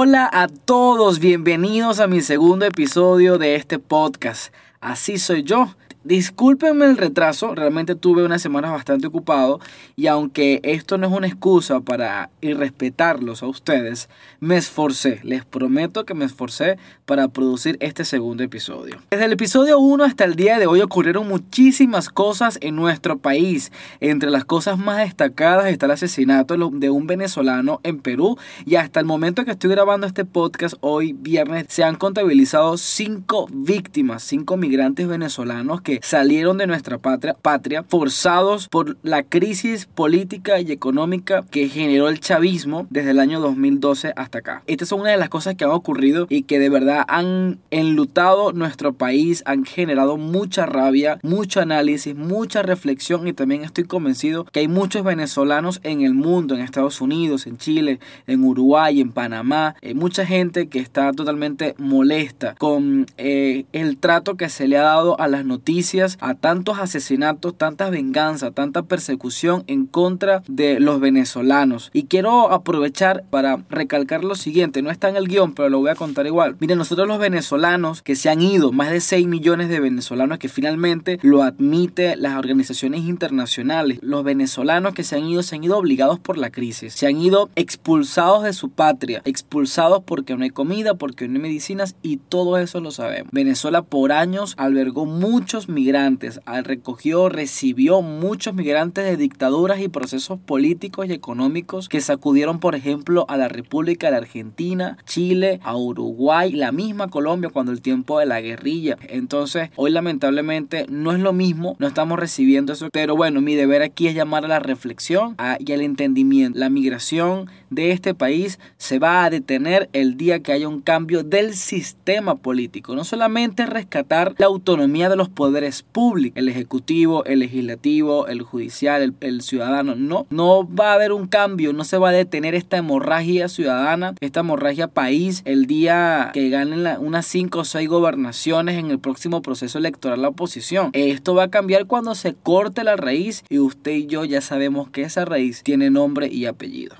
Hola a todos, bienvenidos a mi segundo episodio de este podcast. Así soy yo. Discúlpenme el retraso, realmente tuve unas semanas bastante ocupado y aunque esto no es una excusa para irrespetarlos a ustedes, me esforcé, les prometo que me esforcé para producir este segundo episodio. Desde el episodio 1 hasta el día de hoy ocurrieron muchísimas cosas en nuestro país. Entre las cosas más destacadas está el asesinato de un venezolano en Perú y hasta el momento que estoy grabando este podcast hoy viernes se han contabilizado cinco víctimas, cinco migrantes venezolanos que salieron de nuestra patria, patria forzados por la crisis política y económica que generó el chavismo desde el año 2012 hasta acá. Estas son una de las cosas que han ocurrido y que de verdad han enlutado nuestro país, han generado mucha rabia, mucho análisis, mucha reflexión y también estoy convencido que hay muchos venezolanos en el mundo, en Estados Unidos, en Chile, en Uruguay, en Panamá, hay mucha gente que está totalmente molesta con eh, el trato que se le ha dado a las noticias a tantos asesinatos, tanta venganza, tanta persecución en contra de los venezolanos. Y quiero aprovechar para recalcar lo siguiente, no está en el guion, pero lo voy a contar igual. Miren, nosotros los venezolanos que se han ido, más de 6 millones de venezolanos que finalmente lo admite las organizaciones internacionales, los venezolanos que se han ido, se han ido obligados por la crisis, se han ido expulsados de su patria, expulsados porque no hay comida, porque no hay medicinas y todo eso lo sabemos. Venezuela por años albergó muchos migrantes, recogió, recibió muchos migrantes de dictaduras y procesos políticos y económicos que sacudieron, por ejemplo, a la República de Argentina, Chile, a Uruguay, la misma Colombia cuando el tiempo de la guerrilla. Entonces, hoy lamentablemente no es lo mismo, no estamos recibiendo eso, pero bueno, mi deber aquí es llamar a la reflexión y al entendimiento. La migración de este país se va a detener el día que haya un cambio del sistema político, no solamente rescatar la autonomía de los poderes públicos, el ejecutivo, el legislativo, el judicial, el, ciudadano. No, no va a haber un cambio, no se va a detener esta hemorragia ciudadana, esta hemorragia país el día que ganen unas 5 o 6 gobernaciones en el próximo proceso electoral la oposición. Esto va a cambiar cuando se corte la raíz y usted y yo ya sabemos que esa raíz tiene nombre y apellido.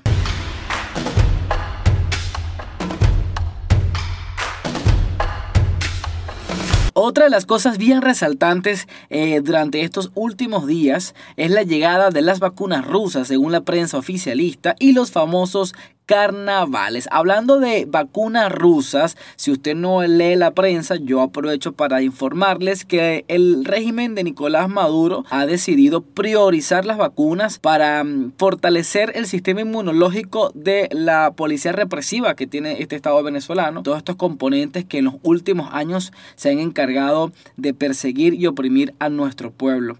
Otra de las cosas bien resaltantes eh, durante estos últimos días es la llegada de las vacunas rusas, según la prensa oficialista, y los famosos carnavales. Hablando de vacunas rusas, si usted no lee la prensa, yo aprovecho para informarles que el régimen de Nicolás Maduro ha decidido priorizar las vacunas para mm, fortalecer el sistema inmunológico de la policía represiva que tiene este Estado venezolano. Todos estos componentes que en los últimos años se han encargado de perseguir y oprimir a nuestro pueblo.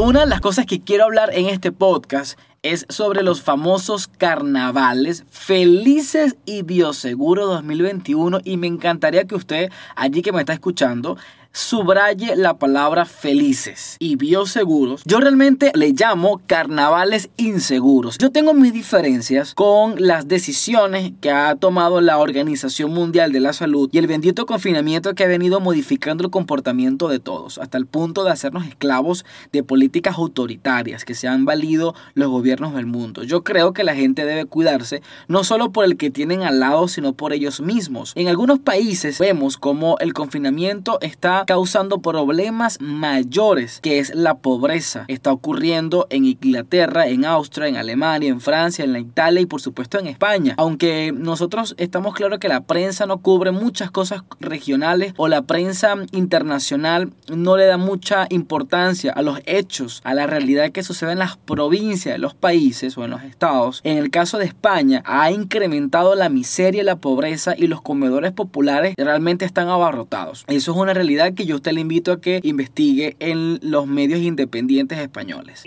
Una de las cosas que quiero hablar en este podcast es sobre los famosos carnavales felices y bioseguro 2021 y me encantaría que usted allí que me está escuchando subraye la palabra felices y bioseguros. Yo realmente le llamo carnavales inseguros. Yo tengo mis diferencias con las decisiones que ha tomado la Organización Mundial de la Salud y el bendito confinamiento que ha venido modificando el comportamiento de todos, hasta el punto de hacernos esclavos de políticas autoritarias que se han valido los gobiernos del mundo. Yo creo que la gente debe cuidarse no solo por el que tienen al lado, sino por ellos mismos. En algunos países vemos como el confinamiento está causando problemas mayores, que es la pobreza. Está ocurriendo en Inglaterra, en Austria, en Alemania, en Francia, en la Italia y por supuesto en España. Aunque nosotros estamos claros que la prensa no cubre muchas cosas regionales o la prensa internacional no le da mucha importancia a los hechos, a la realidad que sucede en las provincias de los países o en los estados. En el caso de España ha incrementado la miseria, la pobreza y los comedores populares realmente están abarrotados. Eso es una realidad que yo usted le invito a que investigue en los medios independientes españoles.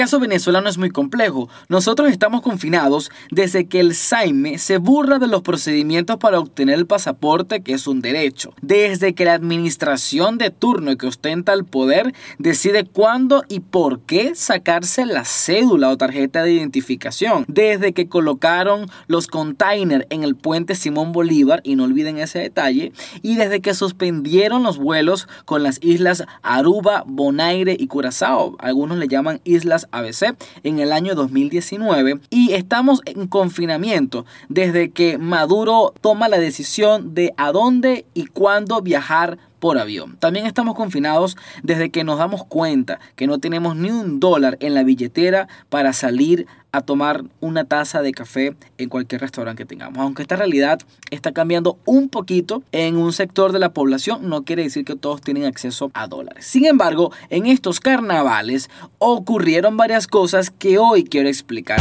Caso venezolano es muy complejo. Nosotros estamos confinados desde que el Saime se burla de los procedimientos para obtener el pasaporte, que es un derecho. Desde que la administración de turno que ostenta el poder decide cuándo y por qué sacarse la cédula o tarjeta de identificación. Desde que colocaron los containers en el puente Simón Bolívar, y no olviden ese detalle, y desde que suspendieron los vuelos con las islas Aruba, Bonaire y Curazao, algunos le llaman islas ABC, en el año 2019, y estamos en confinamiento desde que Maduro toma la decisión de a dónde y cuándo viajar por avión. También estamos confinados desde que nos damos cuenta que no tenemos ni un dólar en la billetera para salir a tomar una taza de café en cualquier restaurante que tengamos. Aunque esta realidad está cambiando un poquito en un sector de la población, no quiere decir que todos tienen acceso a dólares. Sin embargo, en estos carnavales ocurrieron varias cosas que hoy quiero explicar.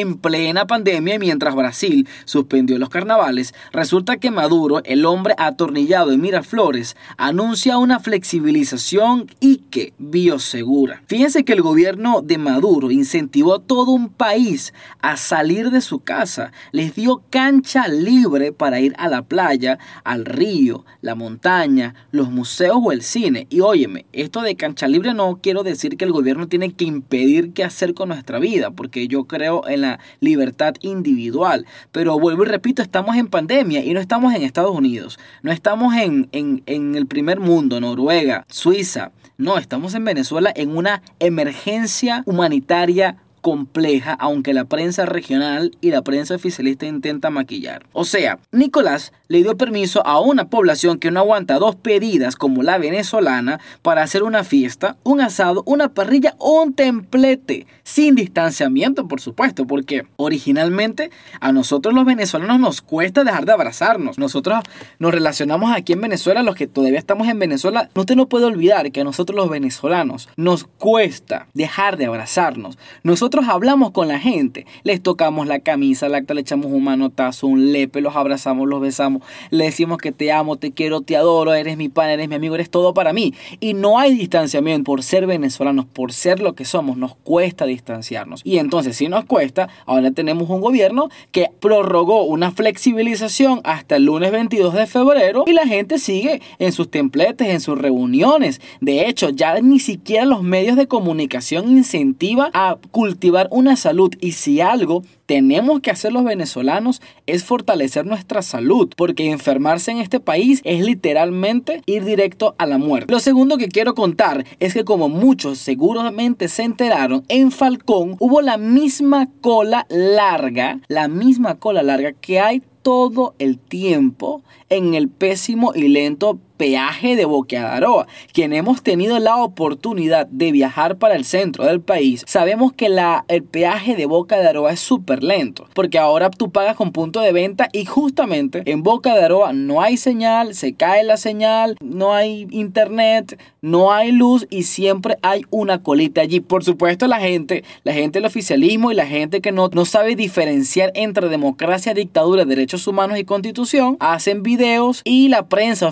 En plena pandemia mientras Brasil suspendió los carnavales, resulta que Maduro, el hombre atornillado en Miraflores, anuncia una flexibilización y que biosegura. Fíjense que el gobierno de Maduro incentivó a todo un país a salir de su casa, les dio cancha libre para ir a la playa, al río, la montaña, los museos o el cine. Y óyeme, esto de cancha libre no quiero decir que el gobierno tiene que impedir qué hacer con nuestra vida, porque yo creo en la libertad individual. Pero vuelvo y repito, estamos en pandemia y no estamos en Estados Unidos, no estamos en, en, en el primer mundo, Noruega, Suiza. No, estamos en Venezuela en una emergencia humanitaria compleja, aunque la prensa regional y la prensa oficialista intenta maquillar. O sea, Nicolás le dio permiso a una población que no aguanta dos pedidas como la venezolana para hacer una fiesta, un asado, una parrilla o un templete, sin distanciamiento por supuesto, porque originalmente a nosotros los venezolanos nos cuesta dejar de abrazarnos. Nosotros nos relacionamos aquí en Venezuela, los que todavía estamos en Venezuela, no te no puede olvidar que a nosotros los venezolanos nos cuesta dejar de abrazarnos. Nosotros hablamos con la gente, les tocamos la camisa, la acta, le echamos un manotazo, un lepe, los abrazamos, los besamos le decimos que te amo, te quiero, te adoro, eres mi pan, eres mi amigo, eres todo para mí. Y no hay distanciamiento por ser venezolanos, por ser lo que somos, nos cuesta distanciarnos. Y entonces, si nos cuesta, ahora tenemos un gobierno que prorrogó una flexibilización hasta el lunes 22 de febrero y la gente sigue en sus templetes, en sus reuniones. De hecho, ya ni siquiera los medios de comunicación incentiva a cultivar una salud y si algo tenemos que hacer los venezolanos es fortalecer nuestra salud, porque enfermarse en este país es literalmente ir directo a la muerte. Lo segundo que quiero contar es que como muchos seguramente se enteraron, en Falcón hubo la misma cola larga, la misma cola larga que hay todo el tiempo en el pésimo y lento peaje de Boqueadaroa. Quien hemos tenido la oportunidad de viajar para el centro del país, sabemos que la, el peaje de Boca de Aroa es súper lento, porque ahora tú pagas con punto de venta y justamente en Boca de Aroa no hay señal, se cae la señal, no hay internet, no hay luz y siempre hay una colita allí. Por supuesto la gente, la gente del oficialismo y la gente que no, no sabe diferenciar entre democracia, dictadura, derechos humanos y constitución, hacen videos y la prensa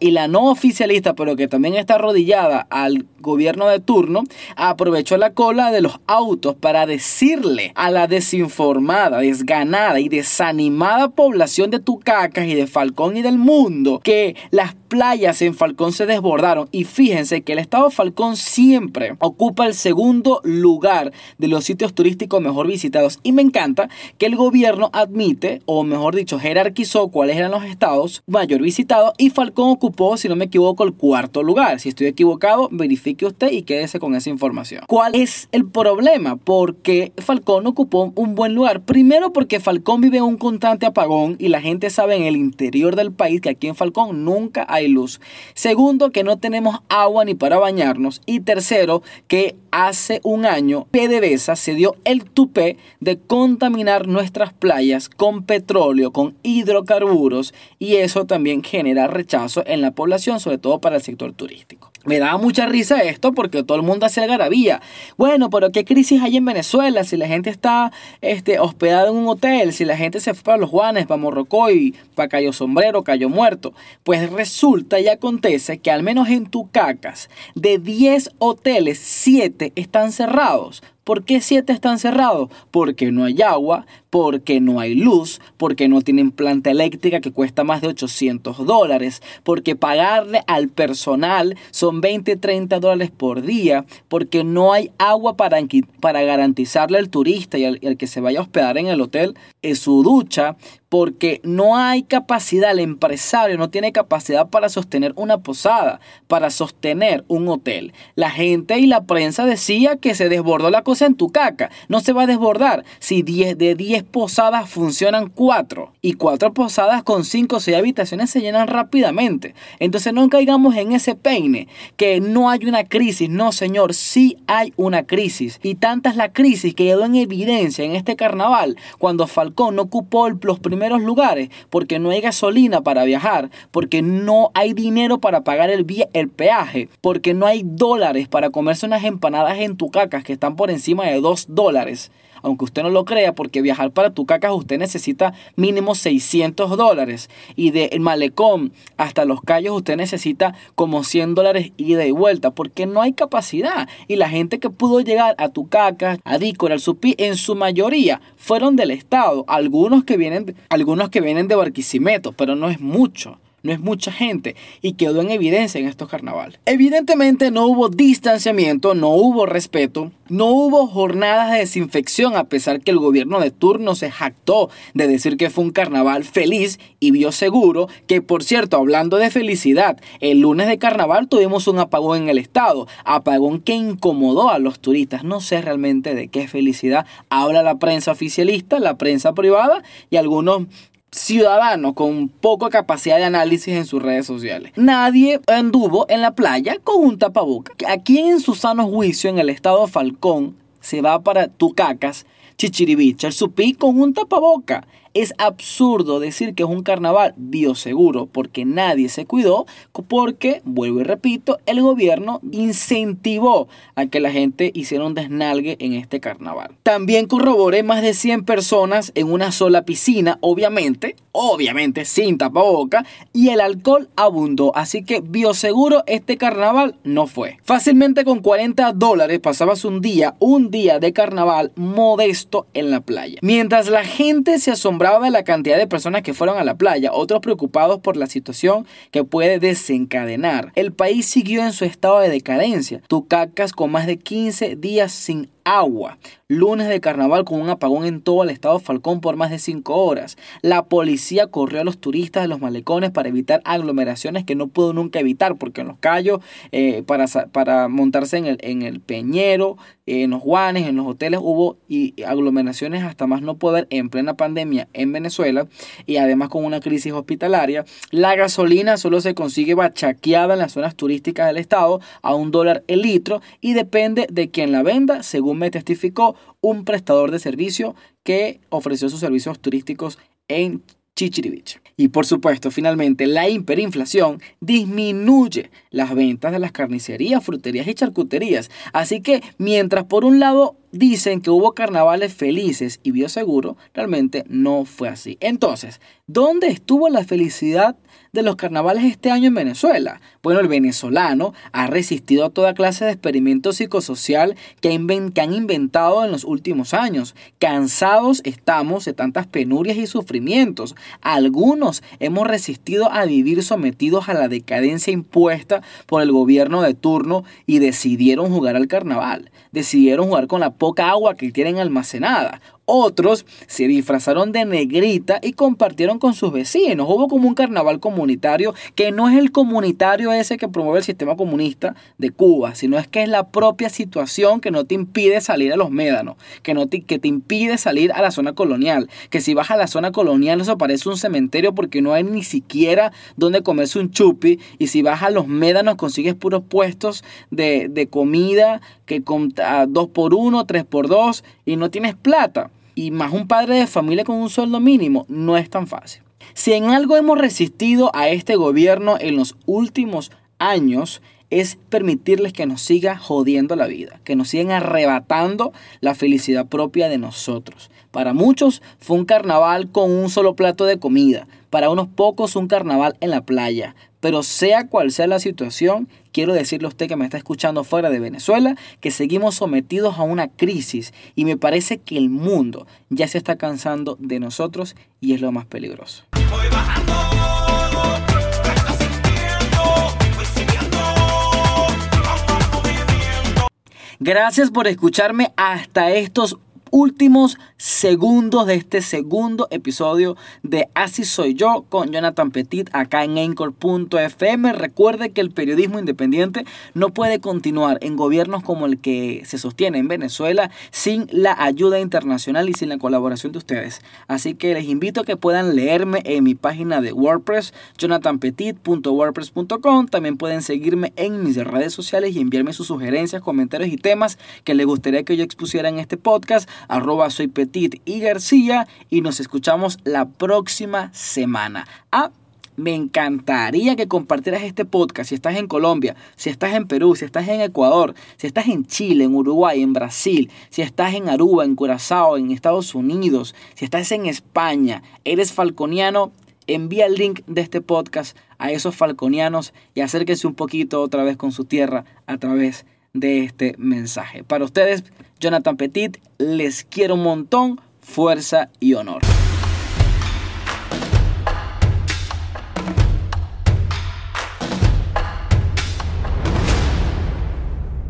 y la no oficialista, pero que también está arrodillada al gobierno de turno, aprovechó la cola de los autos para decirle a la desinformada, desganada y desanimada población de Tucacas y de Falcón y del mundo que las playas en Falcón se desbordaron. Y fíjense que el estado Falcón siempre ocupa el segundo lugar de los sitios turísticos mejor visitados. Y me encanta que el gobierno admite o mejor dicho jerarquizó cuáles eran los estados mayor visitados y Falcón ocupó si no me equivoco el cuarto lugar si estoy equivocado verifique usted y quédese con esa información ¿cuál es el problema? porque Falcón ocupó un buen lugar primero porque Falcón vive en un constante apagón y la gente sabe en el interior del país que aquí en Falcón nunca hay luz. Segundo, que no tenemos agua ni para bañarnos. Y tercero, que hace un año PDVSA se dio el tupé de contaminar nuestras playas con petróleo, con hidrocarburos y eso también genera rechazo en la población, sobre todo para el sector turístico. Me daba mucha risa esto porque todo el mundo hace algarabía. Bueno, pero ¿qué crisis hay en Venezuela? Si la gente está este, hospedada en un hotel, si la gente se fue para Los Juanes, para Morrocoy, para Cayo Sombrero, Cayo Muerto. Pues resulta y acontece que al menos en Tucacas, de 10 hoteles, 7 están cerrados. ¿Por qué 7 están cerrados? Porque no hay agua, porque no hay luz, porque no tienen planta eléctrica que cuesta más de 800 dólares, porque pagarle al personal son 20, 30 dólares por día, porque no hay agua para, para garantizarle al turista y al, que se vaya a hospedar en el hotel en su ducha, porque no hay capacidad, el empresario no tiene capacidad para sostener una posada, para sostener un hotel. La gente y la prensa decía que se desbordó la cosa en tu caca. No se va a desbordar si 10 de 10 posadas funcionan 4 y 4 posadas con 5 o 6 habitaciones se llenan rápidamente. Entonces no caigamos en ese peine que no hay una crisis. No, señor, sí hay una crisis. Y tanta es la crisis que quedó en evidencia en este carnaval cuando Falcón no ocupó los primeros lugares porque no hay gasolina para viajar, porque no hay dinero para pagar el, el peaje, porque no hay dólares para comerse unas empanadas en Tucacas que están por encima de 2 dólares aunque usted no lo crea, porque viajar para Tucacas usted necesita mínimo 600 dólares. Y de Malecón hasta Los Cayos usted necesita como 100 dólares ida y vuelta, porque no hay capacidad. Y la gente que pudo llegar a Tucacas, a Dícora, al Supí, en su mayoría fueron del Estado. Algunos que vienen, algunos que vienen de Barquisimeto, pero no es mucho no es mucha gente y quedó en evidencia en estos carnavales. Evidentemente no hubo distanciamiento, no hubo respeto, no hubo jornadas de desinfección a pesar que el gobierno de turno se jactó de decir que fue un carnaval feliz y vio seguro que por cierto hablando de felicidad, el lunes de carnaval tuvimos un apagón en el estado, apagón que incomodó a los turistas, no sé realmente de qué felicidad habla la prensa oficialista, la prensa privada y algunos ciudadano con poca capacidad de análisis en sus redes sociales. Nadie anduvo en la playa con un tapaboca. Aquí en su sano juicio en el estado Falcón se va para Tucacas, Chichiribicha, el supí con un tapaboca. Es absurdo decir que es un carnaval bioseguro porque nadie se cuidó, porque, vuelvo y repito, el gobierno incentivó a que la gente hiciera un desnalgue en este carnaval. También corroboré más de 100 personas en una sola piscina, obviamente, obviamente sin tapaboca, y el alcohol abundó, así que bioseguro este carnaval no fue. Fácilmente con 40 dólares pasabas un día, un día de carnaval modesto en la playa. Mientras la gente se asombraba de la cantidad de personas que fueron a la playa, otros preocupados por la situación que puede desencadenar. El país siguió en su estado de decadencia. Tucacas con más de 15 días sin agua. Lunes de carnaval con un apagón en todo el estado Falcón por más de 5 horas. La policía corrió a los turistas de los malecones para evitar aglomeraciones que no pudo nunca evitar, porque en los callos, eh, para, para montarse en el, en el Peñero, en los Juanes, en los hoteles, hubo y aglomeraciones hasta más no poder en plena pandemia en Venezuela y además con una crisis hospitalaria. La gasolina solo se consigue bachaqueada en las zonas turísticas del estado a un dólar el litro y depende de quien la venda, según me testificó un prestador de servicio que ofreció sus servicios turísticos en Chichiribich. Y por supuesto, finalmente, la hiperinflación disminuye las ventas de las carnicerías, fruterías y charcuterías. Así que mientras por un lado dicen que hubo carnavales felices y bioseguro, realmente no fue así. Entonces, ¿dónde estuvo la felicidad de los carnavales este año en Venezuela? Bueno, el venezolano ha resistido a toda clase de experimento psicosocial que, han inventado en los últimos años. Cansados estamos de tantas penurias y sufrimientos. Algunos hemos resistido a vivir sometidos a la decadencia impuesta por el gobierno de turno y decidieron jugar al carnaval. Decidieron jugar con la poca agua que tienen almacenada. Otros se disfrazaron de negrita y compartieron con sus vecinos. Hubo como un carnaval comunitario que no es el comunitario ese que promueve el sistema comunista de Cuba, sino es que es la propia situación que no te impide salir a los médanos, que, no te, que te impide salir a la zona colonial. Que si vas a la zona colonial eso parece un cementerio porque no hay ni siquiera donde comerse un chupi. Y si vas a los médanos consigues puros puestos de, de comida que con dos por uno, tres por dos y no tienes plata y más un padre de familia con un sueldo mínimo, no es tan fácil. Si en algo hemos resistido a este gobierno en los últimos años, es permitirles que nos siga jodiendo la vida, que nos sigan arrebatando la felicidad propia de nosotros. Para muchos fue un carnaval con un solo plato de comida, para unos pocos un carnaval en la playa. Pero sea cual sea la situación, quiero decirle a usted que me está escuchando fuera de Venezuela que seguimos sometidos a una crisis y me parece que el mundo ya se está cansando de nosotros y es lo más peligroso. Gracias por escucharme hasta estos últimos segundos de este segundo episodio de Así Soy Yo con Jonathan Petit acá en Anchor.fm. Recuerde que el periodismo independiente no puede continuar en gobiernos como el que se sostiene en Venezuela sin la ayuda internacional y sin la colaboración de ustedes. Así que les invito a que puedan leerme en mi página de WordPress, jonathanpetit.wordpress.com. También pueden seguirme en mis redes sociales y enviarme sus sugerencias, comentarios y temas que les gustaría que yo expusiera en este podcast arroba soy Petit y García y nos escuchamos la próxima semana. Ah, me encantaría que compartieras este podcast si estás en Colombia, si estás en Perú, si estás en Ecuador, si estás en Chile, en Uruguay, en Brasil, si estás en Aruba, en Curazao, en Estados Unidos, si estás en España, eres falconiano, envía el link de este podcast a esos falconianos y acérquese un poquito otra vez con su tierra a través de este mensaje. Para ustedes, Jonathan Petit, les quiero un montón, fuerza y honor.